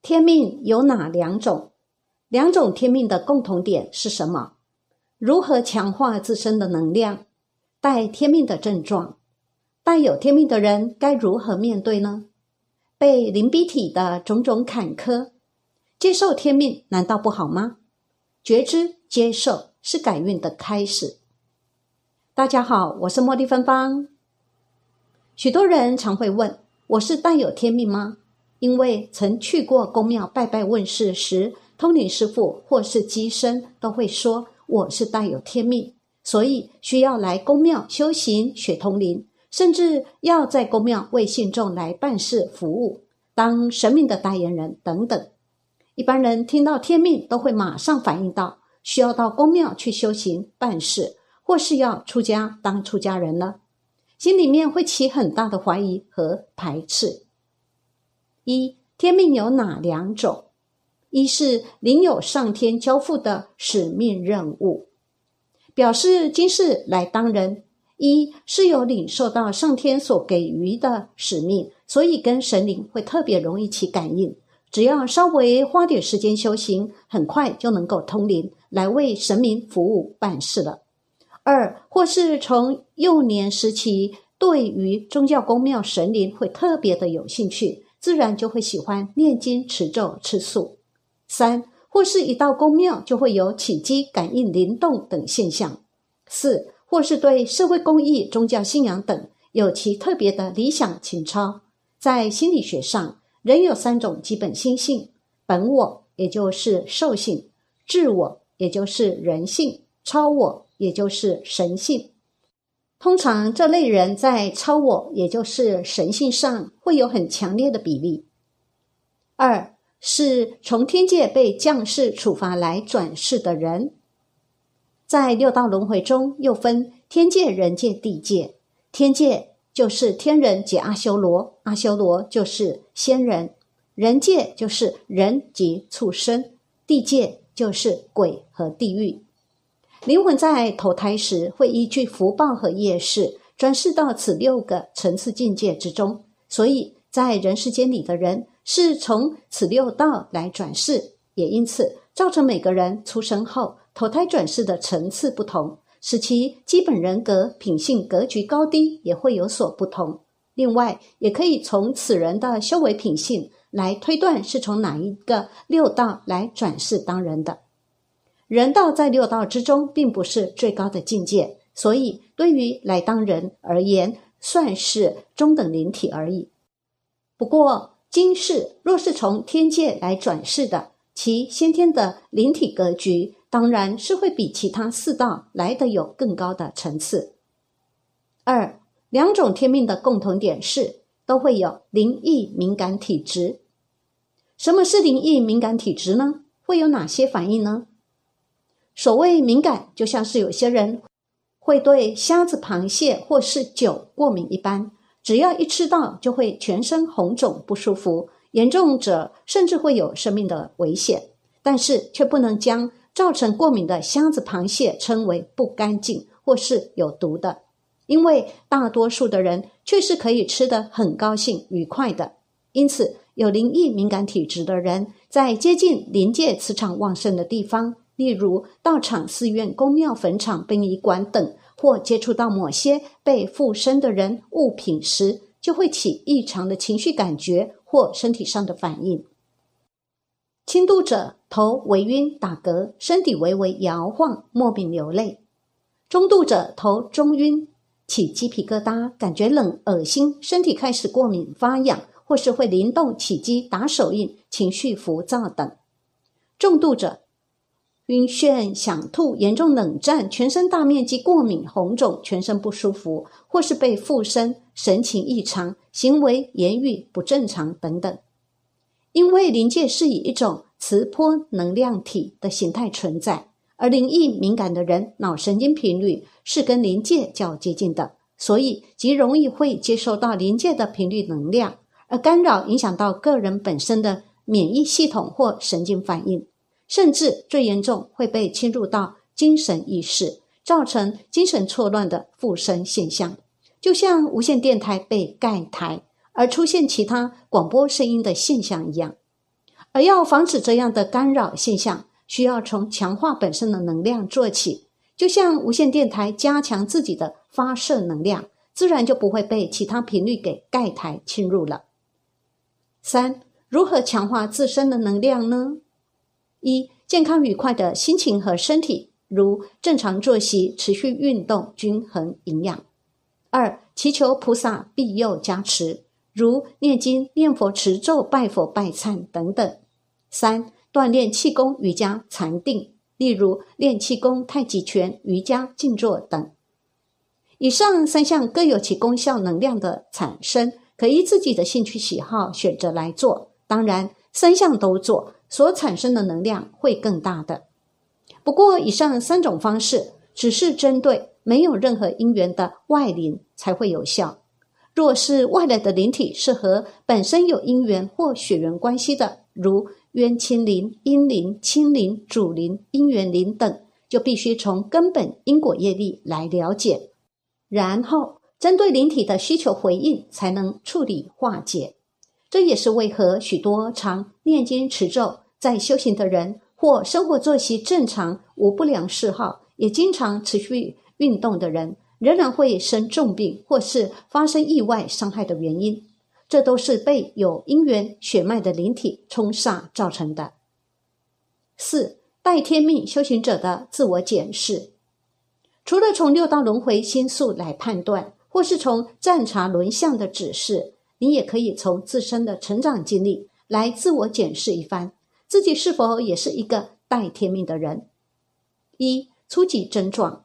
天命有哪两种？两种天命的共同点是什么？如何强化自身的能量？带天命的症状，带有天命的人该如何面对呢？被灵逼体的种种坎坷，接受天命难道不好吗？觉知接受是改运的开始。大家好，我是茉莉芬芳。许多人常会问：我是带有天命吗？因为曾去过宫庙拜拜问事时，通灵师傅或是机身都会说我是带有天命，所以需要来宫庙修行学通灵，甚至要在宫庙为信众来办事服务，当神明的代言人等等。一般人听到天命都会马上反应到需要到宫庙去修行办事，或是要出家当出家人了，心里面会起很大的怀疑和排斥。一天命有哪两种？一是领有上天交付的使命任务，表示今世来当人；一是有领受到上天所给予的使命，所以跟神灵会特别容易起感应。只要稍微花点时间修行，很快就能够通灵，来为神明服务办事了。二或是从幼年时期，对于宗教宫庙神灵会特别的有兴趣。自然就会喜欢念经、持咒、吃素。三或是一到宫庙就会有起机、感应、灵动等现象。四或是对社会公益、宗教信仰等有其特别的理想情操。在心理学上，人有三种基本心性：本我，也就是兽性；自我，也就是人性；超我，也就是神性。通常这类人在超我，也就是神性上会有很强烈的比例。二是从天界被降世处罚来转世的人，在六道轮回中又分天界、人界、地界。天界就是天人及阿修罗，阿修罗就是仙人；人界就是人及畜生，地界就是鬼和地狱。灵魂在投胎时，会依据福报和业势转世到此六个层次境界之中。所以在人世间里的人，是从此六道来转世，也因此造成每个人出生后投胎转世的层次不同，使其基本人格、品性、格局高低也会有所不同。另外，也可以从此人的修为品性来推断是从哪一个六道来转世当人的。人道在六道之中，并不是最高的境界，所以对于来当人而言，算是中等灵体而已。不过，今世若是从天界来转世的，其先天的灵体格局，当然是会比其他四道来的有更高的层次。二两种天命的共同点是，都会有灵异敏感体质。什么是灵异敏感体质呢？会有哪些反应呢？所谓敏感，就像是有些人会对虾子、螃蟹或是酒过敏一般，只要一吃到就会全身红肿不舒服，严重者甚至会有生命的危险。但是却不能将造成过敏的虾子、螃蟹称为不干净或是有毒的，因为大多数的人却是可以吃得很高兴、愉快的。因此，有灵异敏感体质的人，在接近临界磁场旺盛的地方。例如道场、寺院、宫庙、坟场、殡仪馆等，或接触到某些被附身的人、物品时，就会起异常的情绪感觉或身体上的反应。轻度者头微晕、打嗝，身体微微摇晃，莫名流泪；中度者头中晕，起鸡皮疙瘩，感觉冷、恶心，身体开始过敏、发痒，或是会灵动、起鸡、打手印，情绪浮躁等；重度者。晕眩、想吐、严重冷战、全身大面积过敏、红肿、全身不舒服，或是被附身、神情异常、行为言语不正常等等。因为灵界是以一种磁波能量体的形态存在，而灵异敏感的人脑神经频率是跟灵界较接近的，所以极容易会接收到灵界的频率能量，而干扰影响到个人本身的免疫系统或神经反应。甚至最严重会被侵入到精神意识，造成精神错乱的附身现象，就像无线电台被盖台而出现其他广播声音的现象一样。而要防止这样的干扰现象，需要从强化本身的能量做起。就像无线电台加强自己的发射能量，自然就不会被其他频率给盖台侵入了。三、如何强化自身的能量呢？一、健康愉快的心情和身体，如正常作息、持续运动、均衡营养。二、祈求菩萨庇佑加持，如念经、念佛、持咒、拜佛、拜忏等等。三、锻炼气功、瑜伽、禅定。例如练气功、太极拳、瑜伽、静坐等，以上三项各有其功效，能量的产生可依自己的兴趣喜好选择来做。当然，三项都做，所产生的能量会更大的。不过，以上三种方式只是针对没有任何因缘的外灵才会有效。若是外来的灵体是和本身有因缘或血缘关系的，如。冤亲灵、阴灵、亲灵、主灵、姻缘灵等，就必须从根本因果业力来了解，然后针对灵体的需求回应，才能处理化解。这也是为何许多常念经持咒、在修行的人，或生活作息正常、无不良嗜好，也经常持续运动的人，仍然会生重病或是发生意外伤害的原因。这都是被有因缘血脉的灵体冲煞造成的。四待天命修行者的自我检视，除了从六道轮回心数来判断，或是从占察轮相的指示，你也可以从自身的成长经历来自我检视一番，自己是否也是一个带天命的人。一初级症状：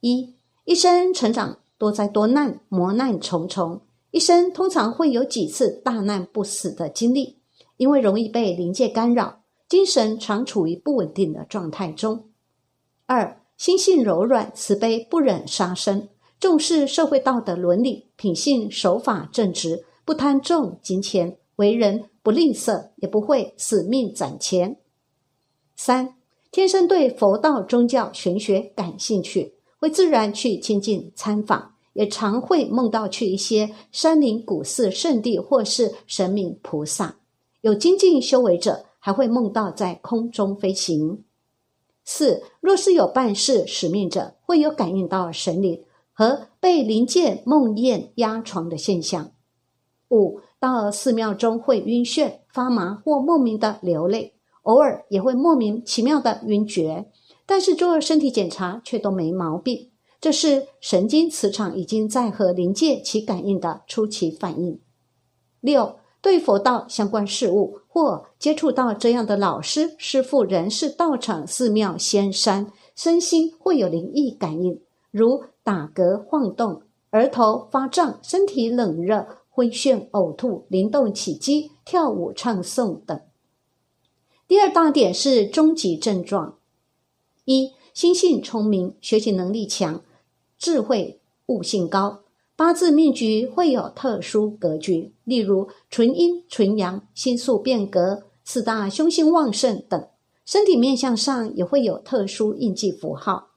一一生成长多灾多难，磨难重重。一生通常会有几次大难不死的经历，因为容易被灵界干扰，精神常处于不稳定的状态中。二，心性柔软、慈悲，不忍杀生，重视社会道德伦理，品性守法正直，不贪重金钱，为人不吝啬，也不会死命攒钱。三，天生对佛道、宗教、玄学感兴趣，会自然去亲近参访。也常会梦到去一些山林、古寺、圣地，或是神明菩萨。有精进修为者，还会梦到在空中飞行。四，若是有办事使命者，会有感应到神灵和被灵界梦魇压床的现象。五，到寺庙中会晕眩、发麻或莫名的流泪，偶尔也会莫名其妙的晕厥，但是做身体检查却都没毛病。这是神经磁场已经在和灵界起感应的初期反应。六，对佛道相关事物或接触到这样的老师、师傅、人士、道场、寺庙、仙山，身心会有灵异感应，如打嗝、晃动、额头发胀、身体冷热、昏眩、呕吐、灵动起机、跳舞、唱诵等。第二大点是终极症状：一，心性聪明，学习能力强。智慧悟性高，八字命局会有特殊格局，例如纯阴、纯阳、星宿变革、四大凶星旺盛等。身体面相上也会有特殊印记符号。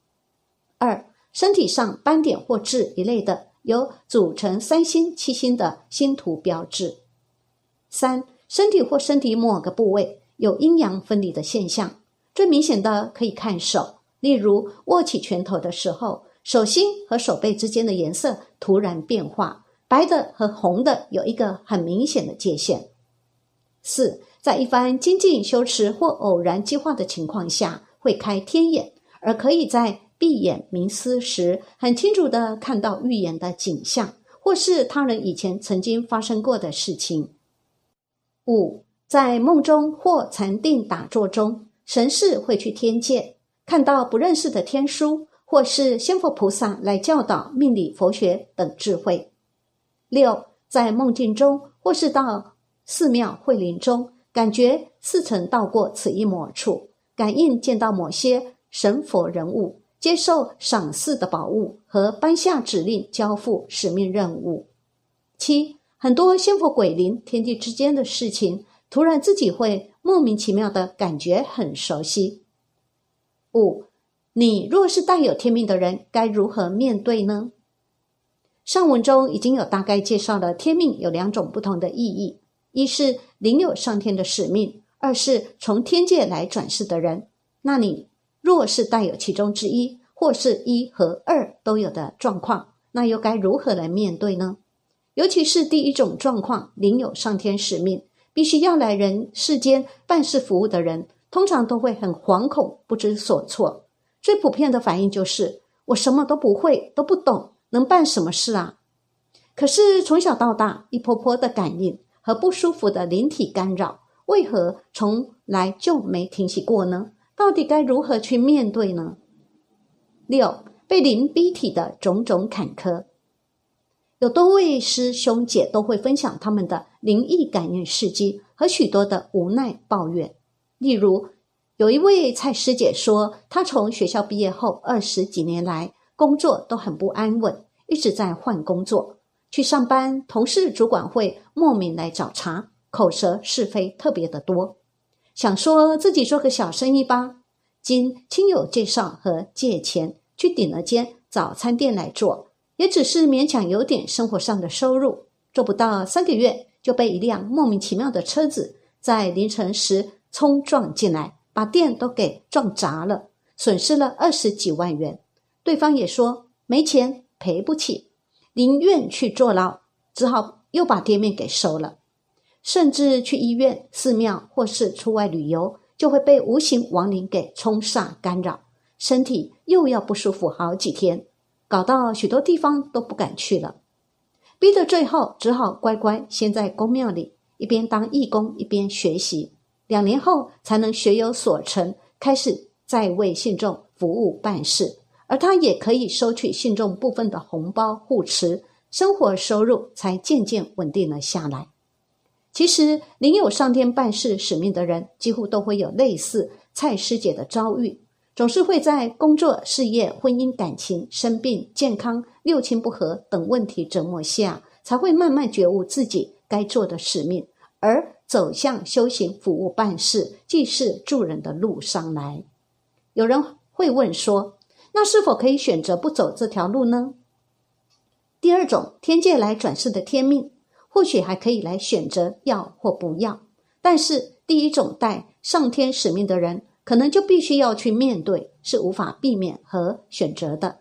二、身体上斑点或痣一类的，有组成三星、七星的星图标志。三、身体或身体某个部位有阴阳分离的现象，最明显的可以看手，例如握起拳头的时候。手心和手背之间的颜色突然变化，白的和红的有一个很明显的界限。四，在一番精进修持或偶然计划的情况下，会开天眼，而可以在闭眼冥思时，很清楚的看到预言的景象，或是他人以前曾经发生过的事情。五，在梦中或禅定打坐中，神士会去天界，看到不认识的天书。或是仙佛菩萨来教导命理、佛学等智慧。六，在梦境中，或是到寺庙会林中，感觉似曾到过此一抹处，感应见到某些神佛人物，接受赏赐的宝物和颁下指令，交付使命任务。七，很多仙佛鬼灵、天地之间的事情，突然自己会莫名其妙的感觉很熟悉。五。你若是带有天命的人，该如何面对呢？上文中已经有大概介绍了天命有两种不同的意义：一是领有上天的使命，二是从天界来转世的人，那你若是带有其中之一，或是一和二都有的状况，那又该如何来面对呢？尤其是第一种状况，领有上天使命，必须要来人世间办事服务的人，通常都会很惶恐、不知所措。最普遍的反应就是：我什么都不会，都不懂，能办什么事啊？可是从小到大，一波波的感应和不舒服的灵体干扰，为何从来就没停息过呢？到底该如何去面对呢？六被灵逼体的种种坎坷，有多位师兄姐都会分享他们的灵异感应事迹和许多的无奈抱怨。例如，有一位蔡师姐说，她从学校毕业后二十几年来，工作都很不安稳，一直在换工作。去上班，同事、主管会莫名来找茬，口舌是非特别的多。想说自己做个小生意吧，经亲友介绍和借钱。去顶了间早餐店来做，也只是勉强有点生活上的收入。做不到三个月，就被一辆莫名其妙的车子在凌晨时冲撞进来，把店都给撞砸了，损失了二十几万元。对方也说没钱赔不起，宁愿去坐牢，只好又把店面给收了。甚至去医院、寺庙或是出外旅游，就会被无形亡灵给冲煞干扰。身体又要不舒服好几天，搞到许多地方都不敢去了，逼得最后只好乖乖先在公庙里一边当义工一边学习，两年后才能学有所成，开始在为信众服务办事，而他也可以收取信众部分的红包护持，生活收入才渐渐稳定了下来。其实，领有上天办事使命的人，几乎都会有类似蔡师姐的遭遇。总是会在工作、事业、婚姻、感情、生病、健康、六亲不和等问题折磨下，才会慢慢觉悟自己该做的使命，而走向修行、服务、办事、济世助人的路上来。有人会问说：“那是否可以选择不走这条路呢？”第二种天界来转世的天命，或许还可以来选择要或不要。但是第一种带上天使命的人。可能就必须要去面对，是无法避免和选择的，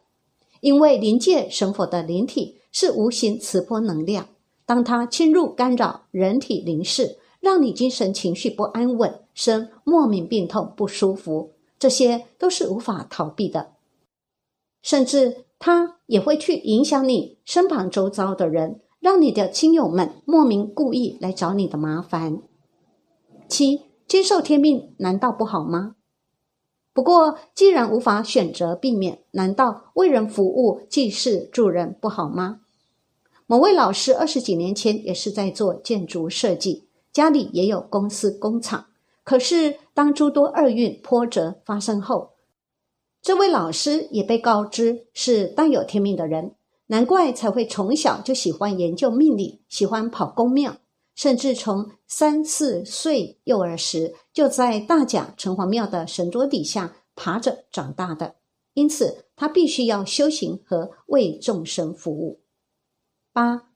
因为灵界神佛的灵体是无形磁波能量，当它侵入干扰人体灵视，让你精神情绪不安稳，生莫名病痛不舒服，这些都是无法逃避的，甚至它也会去影响你身旁周遭的人，让你的亲友们莫名故意来找你的麻烦。七。接受天命难道不好吗？不过既然无法选择避免，难道为人服务、济世助人不好吗？某位老师二十几年前也是在做建筑设计，家里也有公司工厂。可是当诸多厄运波折发生后，这位老师也被告知是带有天命的人，难怪才会从小就喜欢研究命理，喜欢跑宫庙。甚至从三四岁幼儿时就在大甲城隍庙的神桌底下爬着长大的，因此他必须要修行和为众生服务。八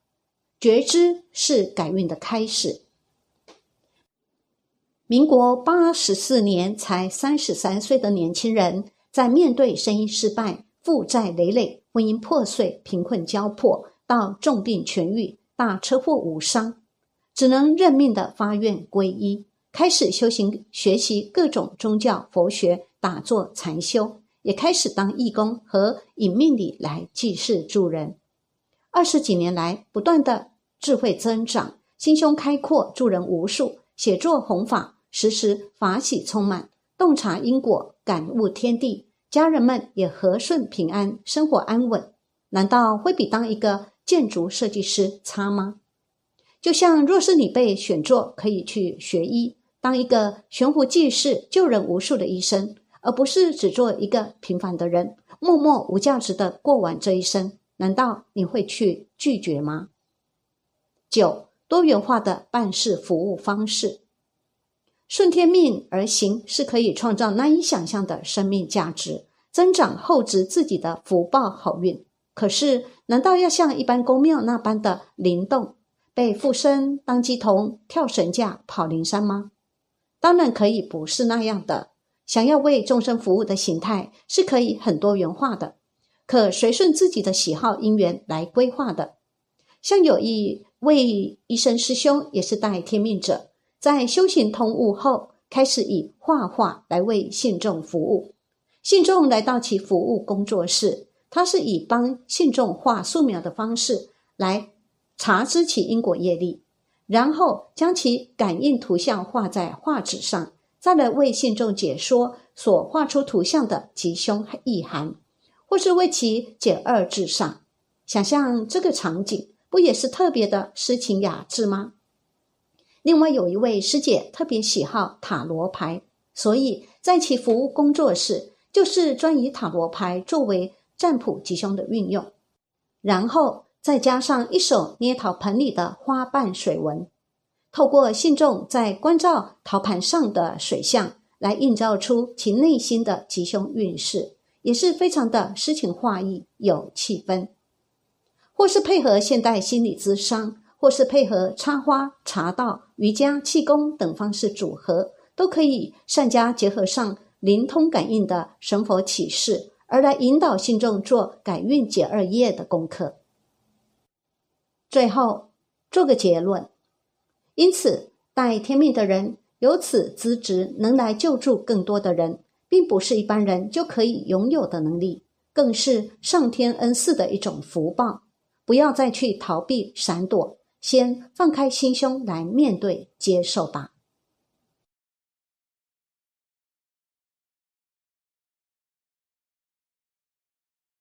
觉知是改运的开始。民国八十四年才三十三岁的年轻人，在面对生意失败、负债累累、婚姻破碎、贫困交迫，到重病痊愈、大车祸无伤。只能认命的发愿皈依，开始修行学习各种宗教佛学，打坐禅修，也开始当义工和以命理来济世助人。二十几年来，不断的智慧增长，心胸开阔，助人无数，写作弘法，时时法喜充满，洞察因果，感悟天地，家人们也和顺平安，生活安稳。难道会比当一个建筑设计师差吗？就像，若是你被选做可以去学医，当一个悬壶济世、救人无数的医生，而不是只做一个平凡的人，默默无价值的过完这一生，难道你会去拒绝吗？九，多元化的办事服务方式，顺天命而行，是可以创造难以想象的生命价值，增长厚植自己的福报好运。可是，难道要像一般公庙那般的灵动？被附身当鸡童跳神架跑灵山吗？当然可以不是那样的。想要为众生服务的形态是可以很多元化的，可随顺自己的喜好因缘来规划的。像有一位医生师兄，也是带天命者，在修行通悟后，开始以画画来为信众服务。信众来到其服务工作室，他是以帮信众画素描的方式来查知其因果业力，然后将其感应图像画在画纸上。再来为信众解说所画出图像的吉凶意涵，或是为其解二至上。想象这个场景，不也是特别的诗情雅致吗？另外有一位师姐特别喜好塔罗牌，所以在其服务工作室，就是专以塔罗牌作为占卜吉凶的运用，然后再加上一手捏陶盆里的花瓣水纹。透过信众在关照陶盘上的水象，来映照出其内心的吉凶运势，也是非常的诗情画意，有气氛。或是配合现代心理咨商，或是配合插花、茶道、瑜伽、气功等方式组合，都可以善加结合上灵通感应的神佛启示，而来引导信众做改运解二业的功课。最后做个结论。因此，带天命的人有此资质，能来救助更多的人，并不是一般人就可以拥有的能力，更是上天恩赐的一种福报。不要再去逃避闪躲，先放开心胸来面对接受吧。